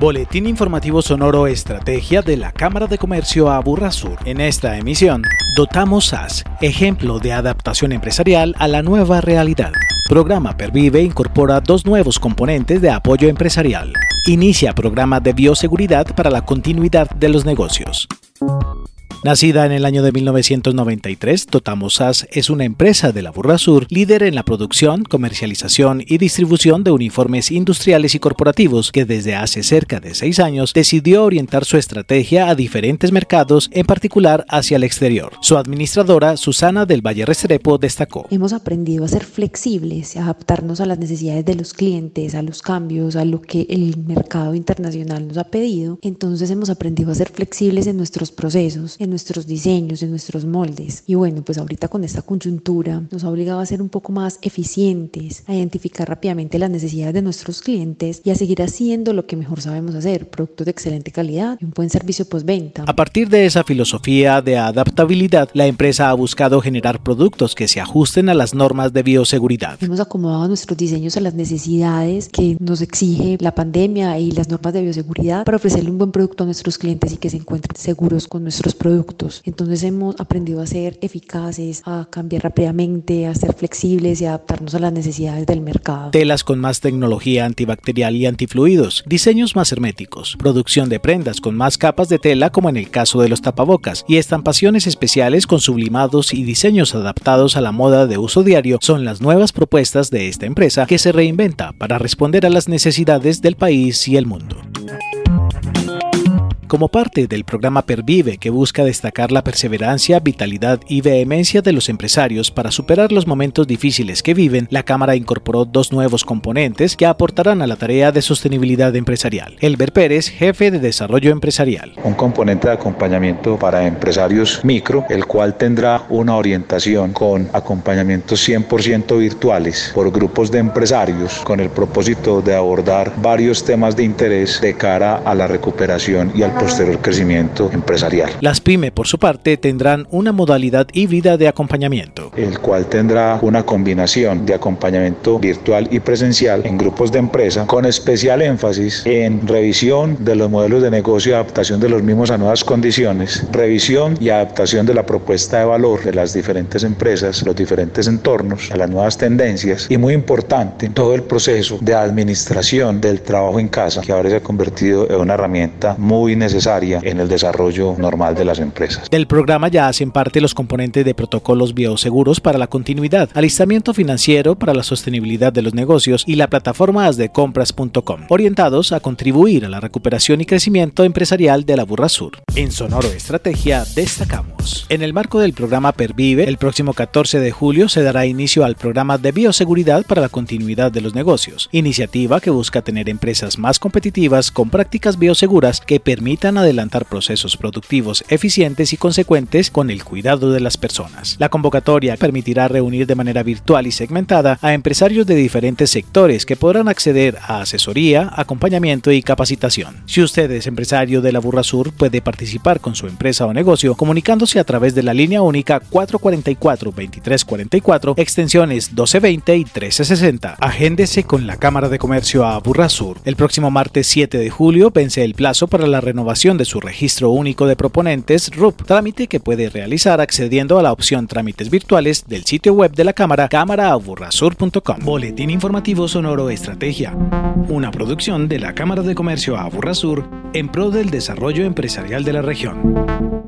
Boletín informativo sonoro Estrategia de la Cámara de Comercio Aburrasur. En esta emisión, dotamos SAS, ejemplo de adaptación empresarial a la nueva realidad. Programa Pervive incorpora dos nuevos componentes de apoyo empresarial. Inicia programa de bioseguridad para la continuidad de los negocios. Nacida en el año de 1993, Totamosas es una empresa de la Burra Sur, líder en la producción, comercialización y distribución de uniformes industriales y corporativos, que desde hace cerca de seis años decidió orientar su estrategia a diferentes mercados, en particular hacia el exterior. Su administradora, Susana del Valle Restrepo, destacó. Hemos aprendido a ser flexibles, a adaptarnos a las necesidades de los clientes, a los cambios, a lo que el mercado internacional nos ha pedido. Entonces hemos aprendido a ser flexibles en nuestros procesos, nuestros diseños, en nuestros moldes. Y bueno, pues ahorita con esta coyuntura nos ha obligado a ser un poco más eficientes, a identificar rápidamente las necesidades de nuestros clientes y a seguir haciendo lo que mejor sabemos hacer, productos de excelente calidad y un buen servicio postventa. A partir de esa filosofía de adaptabilidad, la empresa ha buscado generar productos que se ajusten a las normas de bioseguridad. Hemos acomodado nuestros diseños a las necesidades que nos exige la pandemia y las normas de bioseguridad para ofrecerle un buen producto a nuestros clientes y que se encuentren seguros con nuestros productos entonces hemos aprendido a ser eficaces, a cambiar rápidamente, a ser flexibles y adaptarnos a las necesidades del mercado. Telas con más tecnología antibacterial y antifluidos, diseños más herméticos, producción de prendas con más capas de tela como en el caso de los tapabocas y estampaciones especiales con sublimados y diseños adaptados a la moda de uso diario son las nuevas propuestas de esta empresa que se reinventa para responder a las necesidades del país y el mundo. Como parte del programa Pervive, que busca destacar la perseverancia, vitalidad y vehemencia de los empresarios para superar los momentos difíciles que viven, la Cámara incorporó dos nuevos componentes que aportarán a la tarea de sostenibilidad empresarial. Elber Pérez, jefe de desarrollo empresarial. Un componente de acompañamiento para empresarios micro, el cual tendrá una orientación con acompañamientos 100% virtuales por grupos de empresarios con el propósito de abordar varios temas de interés de cara a la recuperación y al posterior crecimiento empresarial. Las PYME, por su parte, tendrán una modalidad híbrida de acompañamiento. El cual tendrá una combinación de acompañamiento virtual y presencial en grupos de empresa, con especial énfasis en revisión de los modelos de negocio y adaptación de los mismos a nuevas condiciones, revisión y adaptación de la propuesta de valor de las diferentes empresas, los diferentes entornos, a las nuevas tendencias y muy importante, todo el proceso de administración del trabajo en casa, que ahora se ha convertido en una herramienta muy necesaria necesaria en el desarrollo normal de las empresas. Del programa ya hacen parte los componentes de protocolos bioseguros para la continuidad, alistamiento financiero para la sostenibilidad de los negocios y la plataforma asdecompras.com, orientados a contribuir a la recuperación y crecimiento empresarial de la Burra Sur. En Sonoro Estrategia destacamos. En el marco del programa Pervive, el próximo 14 de julio se dará inicio al programa de bioseguridad para la continuidad de los negocios, iniciativa que busca tener empresas más competitivas con prácticas bioseguras que permitan adelantar procesos productivos eficientes y consecuentes con el cuidado de las personas. La convocatoria permitirá reunir de manera virtual y segmentada a empresarios de diferentes sectores que podrán acceder a asesoría, acompañamiento y capacitación. Si usted es empresario de la Burra Sur, puede participar con su empresa o negocio comunicándose a través de la línea única 444-2344, extensiones 1220 y 1360. Agéndese con la Cámara de Comercio a Burra Sur. El próximo martes 7 de julio vence el plazo para la de su registro único de proponentes RUP, trámite que puede realizar accediendo a la opción trámites virtuales del sitio web de la Cámara, cámaraaburrasur.com. Boletín informativo Sonoro Estrategia, una producción de la Cámara de Comercio Aburrasur en pro del desarrollo empresarial de la región.